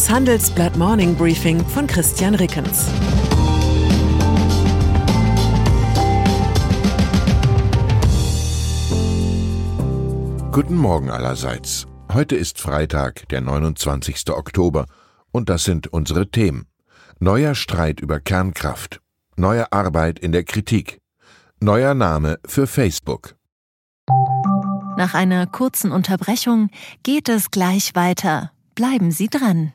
Das Handelsblatt Morning Briefing von Christian Rickens. Guten Morgen allerseits. Heute ist Freitag, der 29. Oktober, und das sind unsere Themen. Neuer Streit über Kernkraft. Neue Arbeit in der Kritik. Neuer Name für Facebook. Nach einer kurzen Unterbrechung geht es gleich weiter. Bleiben Sie dran.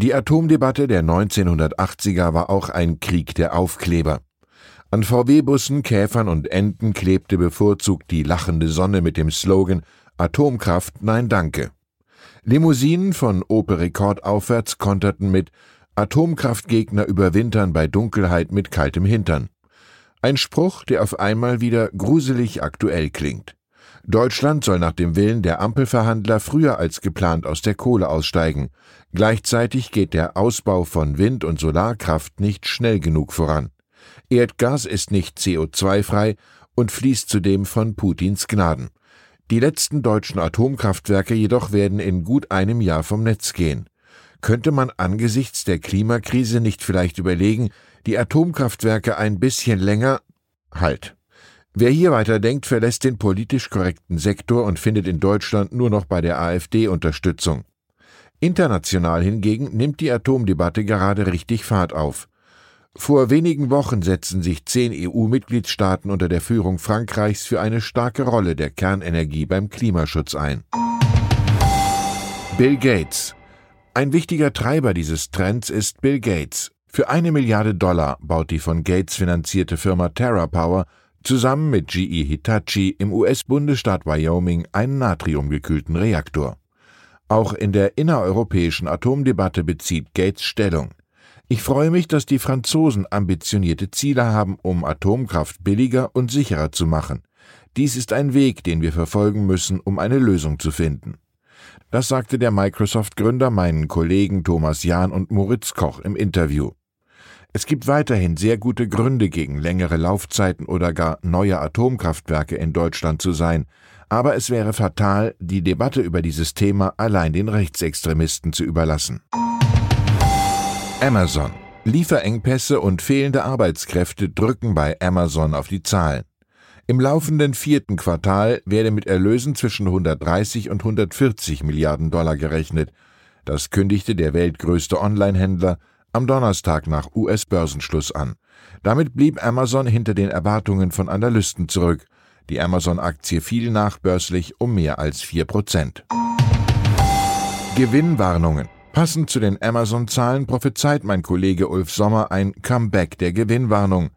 die Atomdebatte der 1980er war auch ein Krieg der Aufkleber. An VW-Bussen, Käfern und Enten klebte bevorzugt die lachende Sonne mit dem Slogan Atomkraft nein danke. Limousinen von Opel Rekord aufwärts konterten mit Atomkraftgegner überwintern bei Dunkelheit mit kaltem Hintern. Ein Spruch, der auf einmal wieder gruselig aktuell klingt. Deutschland soll nach dem Willen der Ampelverhandler früher als geplant aus der Kohle aussteigen. Gleichzeitig geht der Ausbau von Wind- und Solarkraft nicht schnell genug voran. Erdgas ist nicht CO2-frei und fließt zudem von Putins Gnaden. Die letzten deutschen Atomkraftwerke jedoch werden in gut einem Jahr vom Netz gehen. Könnte man angesichts der Klimakrise nicht vielleicht überlegen, die Atomkraftwerke ein bisschen länger Halt. Wer hier weiterdenkt, verlässt den politisch korrekten Sektor und findet in Deutschland nur noch bei der AfD Unterstützung. International hingegen nimmt die Atomdebatte gerade richtig Fahrt auf. Vor wenigen Wochen setzten sich zehn EU-Mitgliedstaaten unter der Führung Frankreichs für eine starke Rolle der Kernenergie beim Klimaschutz ein. Bill Gates. Ein wichtiger Treiber dieses Trends ist Bill Gates. Für eine Milliarde Dollar baut die von Gates finanzierte Firma TerraPower zusammen mit GE Hitachi im US-Bundesstaat Wyoming einen natriumgekühlten Reaktor. Auch in der innereuropäischen Atomdebatte bezieht Gates Stellung. Ich freue mich, dass die Franzosen ambitionierte Ziele haben, um Atomkraft billiger und sicherer zu machen. Dies ist ein Weg, den wir verfolgen müssen, um eine Lösung zu finden. Das sagte der Microsoft-Gründer meinen Kollegen Thomas Jahn und Moritz Koch im Interview. Es gibt weiterhin sehr gute Gründe, gegen längere Laufzeiten oder gar neue Atomkraftwerke in Deutschland zu sein, aber es wäre fatal, die Debatte über dieses Thema allein den Rechtsextremisten zu überlassen. Amazon. Lieferengpässe und fehlende Arbeitskräfte drücken bei Amazon auf die Zahlen. Im laufenden vierten Quartal werde mit Erlösen zwischen 130 und 140 Milliarden Dollar gerechnet. Das kündigte der weltgrößte Online-Händler am Donnerstag nach US-Börsenschluss an. Damit blieb Amazon hinter den Erwartungen von Analysten zurück. Die Amazon-Aktie fiel nachbörslich um mehr als 4 Prozent. Gewinnwarnungen. Passend zu den Amazon-Zahlen prophezeit mein Kollege Ulf Sommer ein Comeback der Gewinnwarnung.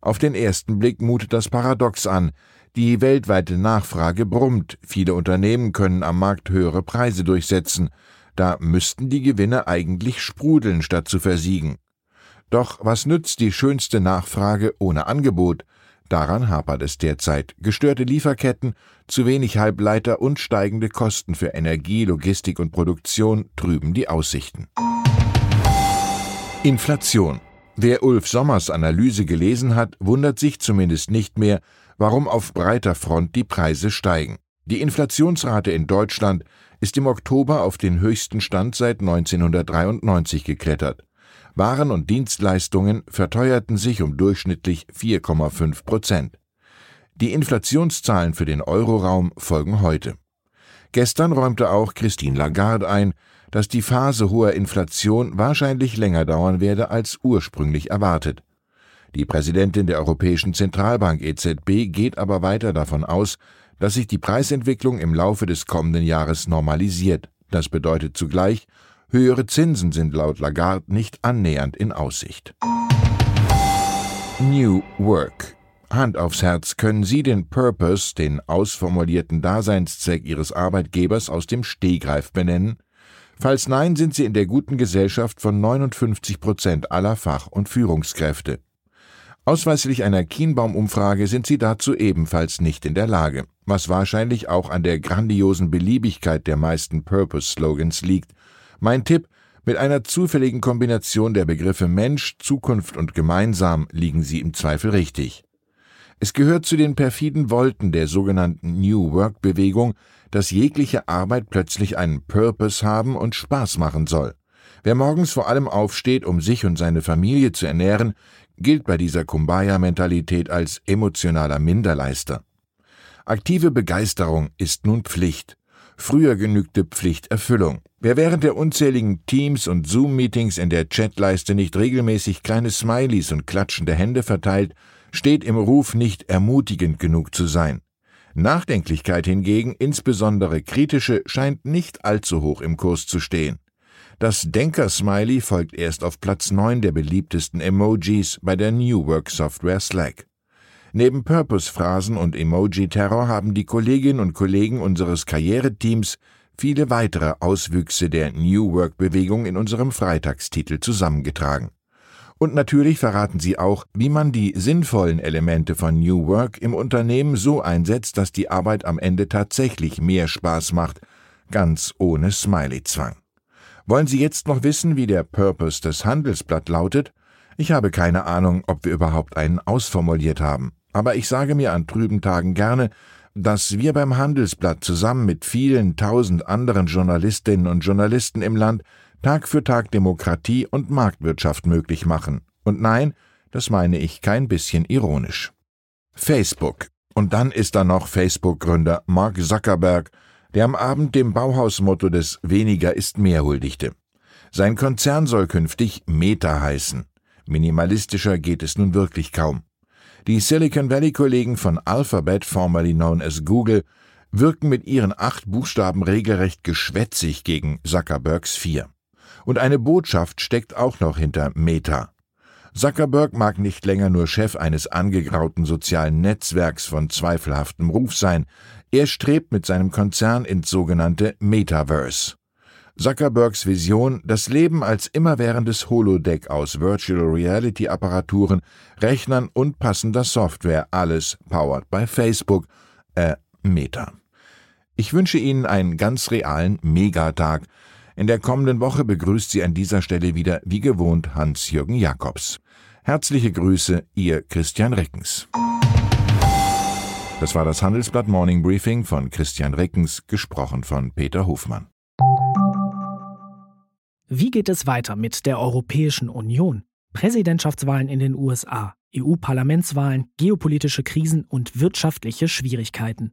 Auf den ersten Blick mutet das paradox an. Die weltweite Nachfrage brummt, viele Unternehmen können am Markt höhere Preise durchsetzen. Da müssten die Gewinne eigentlich sprudeln, statt zu versiegen. Doch was nützt die schönste Nachfrage ohne Angebot? Daran hapert es derzeit. Gestörte Lieferketten, zu wenig Halbleiter und steigende Kosten für Energie, Logistik und Produktion trüben die Aussichten. Inflation. Wer Ulf Sommers Analyse gelesen hat, wundert sich zumindest nicht mehr, warum auf breiter Front die Preise steigen. Die Inflationsrate in Deutschland ist im Oktober auf den höchsten Stand seit 1993 geklettert. Waren und Dienstleistungen verteuerten sich um durchschnittlich 4,5 Prozent. Die Inflationszahlen für den Euroraum folgen heute. Gestern räumte auch Christine Lagarde ein, dass die Phase hoher Inflation wahrscheinlich länger dauern werde als ursprünglich erwartet. Die Präsidentin der Europäischen Zentralbank EZB geht aber weiter davon aus, dass sich die Preisentwicklung im Laufe des kommenden Jahres normalisiert. Das bedeutet zugleich, höhere Zinsen sind laut Lagarde nicht annähernd in Aussicht. New Work. Hand aufs Herz, können Sie den Purpose, den ausformulierten Daseinszweck Ihres Arbeitgebers aus dem Stehgreif benennen? Falls nein, sind Sie in der guten Gesellschaft von 59 Prozent aller Fach- und Führungskräfte. Ausweislich einer Kienbaum-Umfrage sind Sie dazu ebenfalls nicht in der Lage, was wahrscheinlich auch an der grandiosen Beliebigkeit der meisten Purpose-Slogans liegt. Mein Tipp, mit einer zufälligen Kombination der Begriffe Mensch, Zukunft und gemeinsam liegen Sie im Zweifel richtig. Es gehört zu den perfiden Wolten der sogenannten New Work Bewegung, dass jegliche Arbeit plötzlich einen Purpose haben und Spaß machen soll. Wer morgens vor allem aufsteht, um sich und seine Familie zu ernähren, gilt bei dieser Kumbaya-Mentalität als emotionaler Minderleister. Aktive Begeisterung ist nun Pflicht. Früher genügte Pflichterfüllung. Wer während der unzähligen Teams- und Zoom-Meetings in der Chatleiste nicht regelmäßig kleine Smileys und klatschende Hände verteilt, steht im Ruf, nicht ermutigend genug zu sein. Nachdenklichkeit hingegen, insbesondere kritische, scheint nicht allzu hoch im Kurs zu stehen. Das Denker-Smiley folgt erst auf Platz 9 der beliebtesten Emojis bei der New Work Software Slack. Neben Purpose-Phrasen und Emoji-Terror haben die Kolleginnen und Kollegen unseres Karriereteams viele weitere Auswüchse der New Work-Bewegung in unserem Freitagstitel zusammengetragen. Und natürlich verraten sie auch, wie man die sinnvollen Elemente von New Work im Unternehmen so einsetzt, dass die Arbeit am Ende tatsächlich mehr Spaß macht, ganz ohne Smiley-Zwang. Wollen Sie jetzt noch wissen, wie der Purpose des Handelsblatt lautet? Ich habe keine Ahnung, ob wir überhaupt einen ausformuliert haben. Aber ich sage mir an trüben Tagen gerne, dass wir beim Handelsblatt zusammen mit vielen tausend anderen Journalistinnen und Journalisten im Land Tag für Tag Demokratie und Marktwirtschaft möglich machen. Und nein, das meine ich kein bisschen ironisch. Facebook. Und dann ist da noch Facebook-Gründer Mark Zuckerberg, der am Abend dem Bauhausmotto des Weniger ist mehr huldigte. Sein Konzern soll künftig Meta heißen. Minimalistischer geht es nun wirklich kaum. Die Silicon Valley-Kollegen von Alphabet, formerly known as Google, wirken mit ihren acht Buchstaben regelrecht geschwätzig gegen Zuckerbergs vier. Und eine Botschaft steckt auch noch hinter Meta. Zuckerberg mag nicht länger nur Chef eines angegrauten sozialen Netzwerks von zweifelhaftem Ruf sein, er strebt mit seinem Konzern ins sogenannte Metaverse. Zuckerbergs Vision, das Leben als immerwährendes Holodeck aus Virtual Reality Apparaturen, Rechnern und passender Software, alles powered by Facebook, äh, Meta. Ich wünsche Ihnen einen ganz realen Megatag, in der kommenden Woche begrüßt Sie an dieser Stelle wieder wie gewohnt Hans-Jürgen Jakobs. Herzliche Grüße, Ihr Christian Reckens. Das war das Handelsblatt Morning Briefing von Christian Reckens, gesprochen von Peter Hofmann. Wie geht es weiter mit der Europäischen Union? Präsidentschaftswahlen in den USA, EU-Parlamentswahlen, geopolitische Krisen und wirtschaftliche Schwierigkeiten.